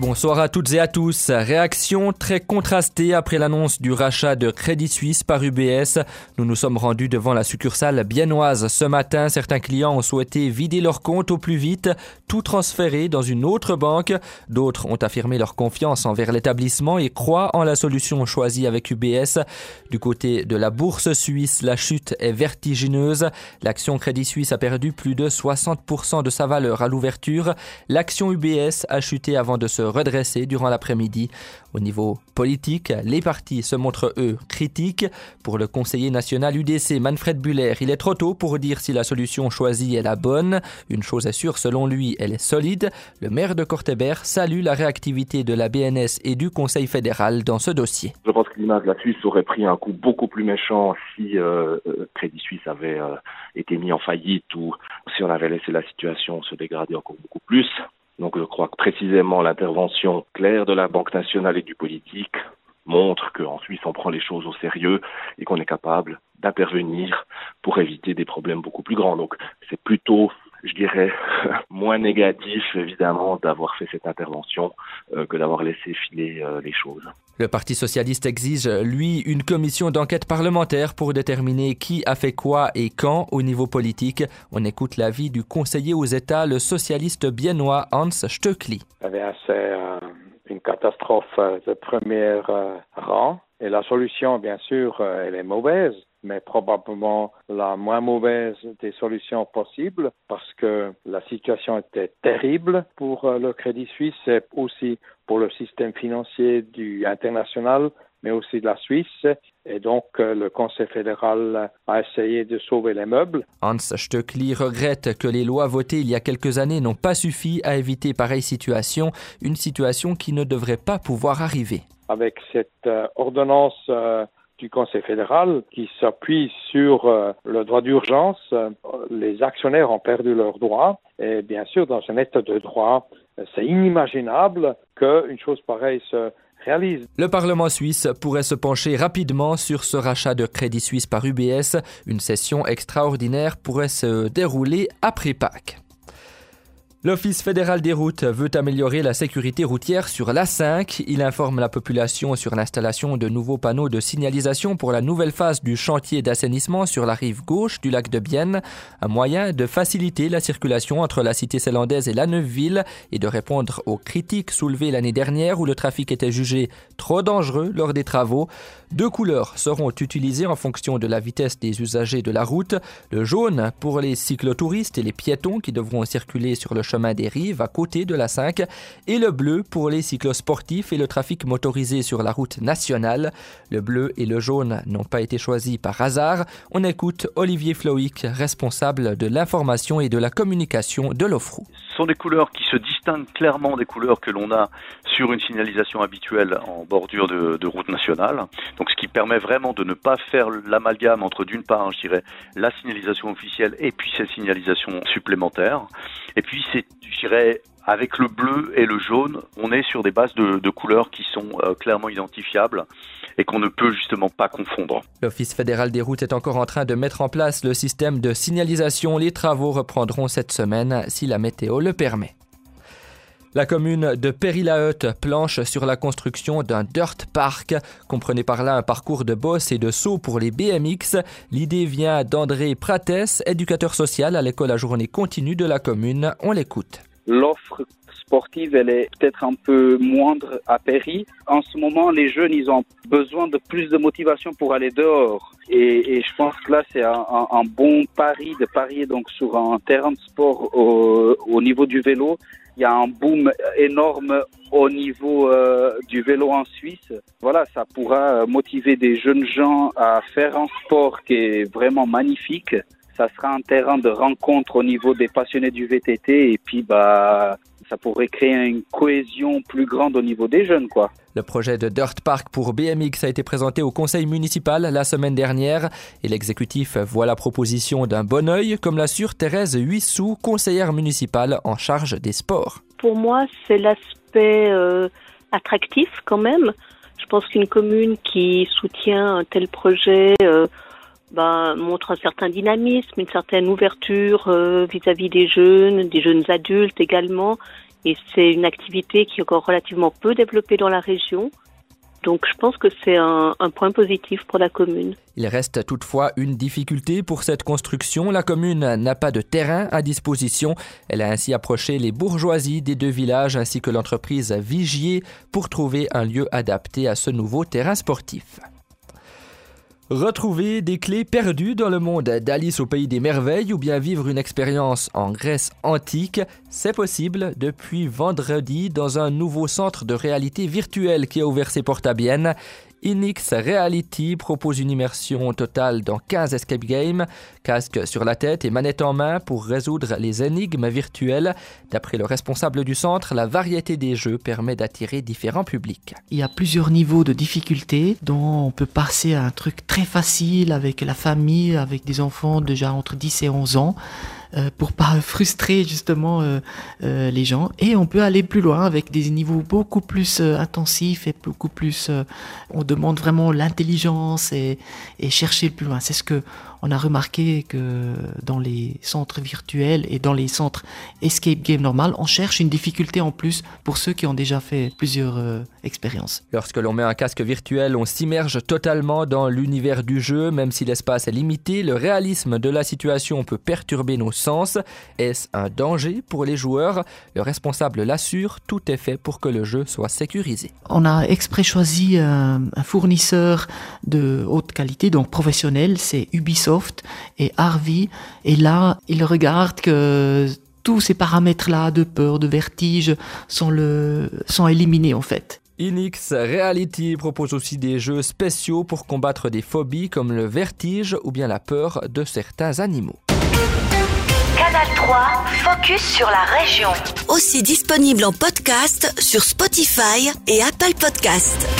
Bonsoir à toutes et à tous. Réaction très contrastée après l'annonce du rachat de Crédit Suisse par UBS. Nous nous sommes rendus devant la succursale biennoise. Ce matin, certains clients ont souhaité vider leur compte au plus vite, tout transférer dans une autre banque. D'autres ont affirmé leur confiance envers l'établissement et croient en la solution choisie avec UBS. Du côté de la bourse suisse, la chute est vertigineuse. L'action Crédit Suisse a perdu plus de 60% de sa valeur à l'ouverture. L'action UBS a chuté avant de se redresser durant l'après-midi. Au niveau politique, les partis se montrent, eux, critiques. Pour le conseiller national UDC Manfred Buller, il est trop tôt pour dire si la solution choisie est la bonne. Une chose est sûre, selon lui, elle est solide. Le maire de Cortébert salue la réactivité de la BNS et du Conseil fédéral dans ce dossier. Je pense que l'image de la Suisse aurait pris un coup beaucoup plus méchant si euh, euh, Crédit Suisse avait euh, été mis en faillite ou si on avait laissé la situation se dégrader encore beaucoup plus. Donc je crois que précisément l'intervention claire de la Banque nationale et du politique montre qu'en Suisse on prend les choses au sérieux et qu'on est capable d'intervenir pour éviter des problèmes beaucoup plus grands. Donc c'est plutôt je dirais, moins négatif, évidemment, d'avoir fait cette intervention euh, que d'avoir laissé filer euh, les choses. Le Parti socialiste exige, lui, une commission d'enquête parlementaire pour déterminer qui a fait quoi et quand au niveau politique. On écoute l'avis du conseiller aux États, le socialiste biennois Hans Stöckli. C'est une catastrophe de premier rang. Et la solution, bien sûr, elle est mauvaise mais probablement la moins mauvaise des solutions possibles parce que la situation était terrible pour euh, le Crédit Suisse et aussi pour le système financier du international mais aussi de la Suisse. Et donc, euh, le Conseil fédéral a essayé de sauver les meubles. Hans Stöckli regrette que les lois votées il y a quelques années n'ont pas suffi à éviter pareille situation, une situation qui ne devrait pas pouvoir arriver. Avec cette euh, ordonnance du Conseil fédéral qui s'appuie sur euh, le droit d'urgence. Les actionnaires ont perdu leurs droits et bien sûr, dans un état de droit, c'est inimaginable qu'une chose pareille se réalise. Le Parlement suisse pourrait se pencher rapidement sur ce rachat de Crédit Suisse par UBS. Une session extraordinaire pourrait se dérouler après Pâques. L'Office fédéral des routes veut améliorer la sécurité routière sur l'A5. Il informe la population sur l'installation de nouveaux panneaux de signalisation pour la nouvelle phase du chantier d'assainissement sur la rive gauche du lac de Bienne, un moyen de faciliter la circulation entre la cité zélandaise et la Neuville et de répondre aux critiques soulevées l'année dernière où le trafic était jugé trop dangereux lors des travaux. Deux couleurs seront utilisées en fonction de la vitesse des usagers de la route. Le jaune pour les cyclotouristes et les piétons qui devront circuler sur le chemin des rives à côté de la 5 et le bleu pour les cyclosportifs et le trafic motorisé sur la route nationale. Le bleu et le jaune n'ont pas été choisis par hasard. On écoute Olivier Floïc, responsable de l'information et de la communication de l'OFRU. Ce sont des couleurs qui se distinguent clairement des couleurs que l'on a sur une signalisation habituelle en bordure de, de route nationale. Donc ce qui permet vraiment de ne pas faire l'amalgame entre d'une part, je dirais, la signalisation officielle et puis cette signalisation supplémentaire. Et puis c'est, je dirais, avec le bleu et le jaune, on est sur des bases de, couleurs qui sont euh, clairement identifiables et qu'on ne peut justement pas confondre. L'Office fédéral des routes est encore en train de mettre en place le système de signalisation. Les travaux reprendront cette semaine si la météo le permet. La commune de Périlaheute planche sur la construction d'un dirt park. Comprenez par là un parcours de boss et de saut pour les BMX. L'idée vient d'André Prates, éducateur social à l'école à journée continue de la commune. On l'écoute. L'offre sportive, elle est peut-être un peu moindre à Péry. En ce moment, les jeunes, ils ont besoin de plus de motivation pour aller dehors. Et, je pense que là, c'est un, bon pari de parier donc sur un terrain de sport au, au niveau du vélo il y a un boom énorme au niveau euh, du vélo en Suisse. Voilà, ça pourra motiver des jeunes gens à faire un sport qui est vraiment magnifique. Ça sera un terrain de rencontre au niveau des passionnés du VTT et puis bah ça pourrait créer une cohésion plus grande au niveau des jeunes, quoi. Le projet de Dirt Park pour BMX a été présenté au conseil municipal la semaine dernière et l'exécutif voit la proposition d'un bon oeil, comme l'assure Thérèse Huissou, conseillère municipale en charge des sports. Pour moi, c'est l'aspect euh, attractif quand même. Je pense qu'une commune qui soutient un tel projet euh, ben, montre un certain dynamisme, une certaine ouverture euh, vis-à-vis des jeunes, des jeunes adultes également. Et c'est une activité qui est encore relativement peu développée dans la région. Donc je pense que c'est un, un, point positif pour la commune. Il reste toutefois une difficulté pour cette construction. La commune n'a pas de terrain à disposition. Elle a ainsi approché les bourgeoisies des deux villages ainsi que l'entreprise Vigier pour trouver un lieu adapté à ce nouveau terrain sportif. Retrouver des clés perdues dans le monde d'Alice au pays des merveilles ou bien vivre une expérience en Grèce antique, c'est possible depuis vendredi dans un nouveau centre de réalité virtuelle qui a ouvert ses portes à Bienne. Inix Reality propose une immersion totale dans 15 escape games, casque sur la tête et manette en main pour résoudre les énigmes virtuelles. D'après le responsable du centre, la variété des jeux permet d'attirer différents publics. Il y a plusieurs niveaux de difficulté dont on peut passer à un truc très facile avec la famille, avec des enfants déjà entre 10 et 11 ans pour pas frustrer justement euh, euh, les gens. Et on peut aller plus loin avec des niveaux beaucoup plus intensifs et beaucoup plus. on demande vraiment l'intelligence et, et chercher plus loin. C'est ce que on a remarqué que dans les centres virtuels et dans les centres escape game normal, on cherche une difficulté en plus pour ceux qui ont déjà fait plusieurs expériences. Lorsque l'on met un casque virtuel, on s'immerge totalement dans l'univers du jeu, même si l'espace est limité. Le réalisme de la situation peut perturber nos sens. Est-ce un danger pour les joueurs? Le responsable l'assure, tout est fait pour que le jeu soit sécurisé. On a exprès choisi un, fournisseur de haute qualité, donc professionnel, c'est Ubisoft et Harvey. Et là, il regarde que tous ces paramètres-là de peur, de vertige sont, le, sont éliminés en fait. Inix Reality propose aussi des jeux spéciaux pour combattre des phobies comme le vertige ou bien la peur de certains animaux. Canal 3, focus sur la région. Aussi disponible en podcast sur Spotify et Apple Podcast.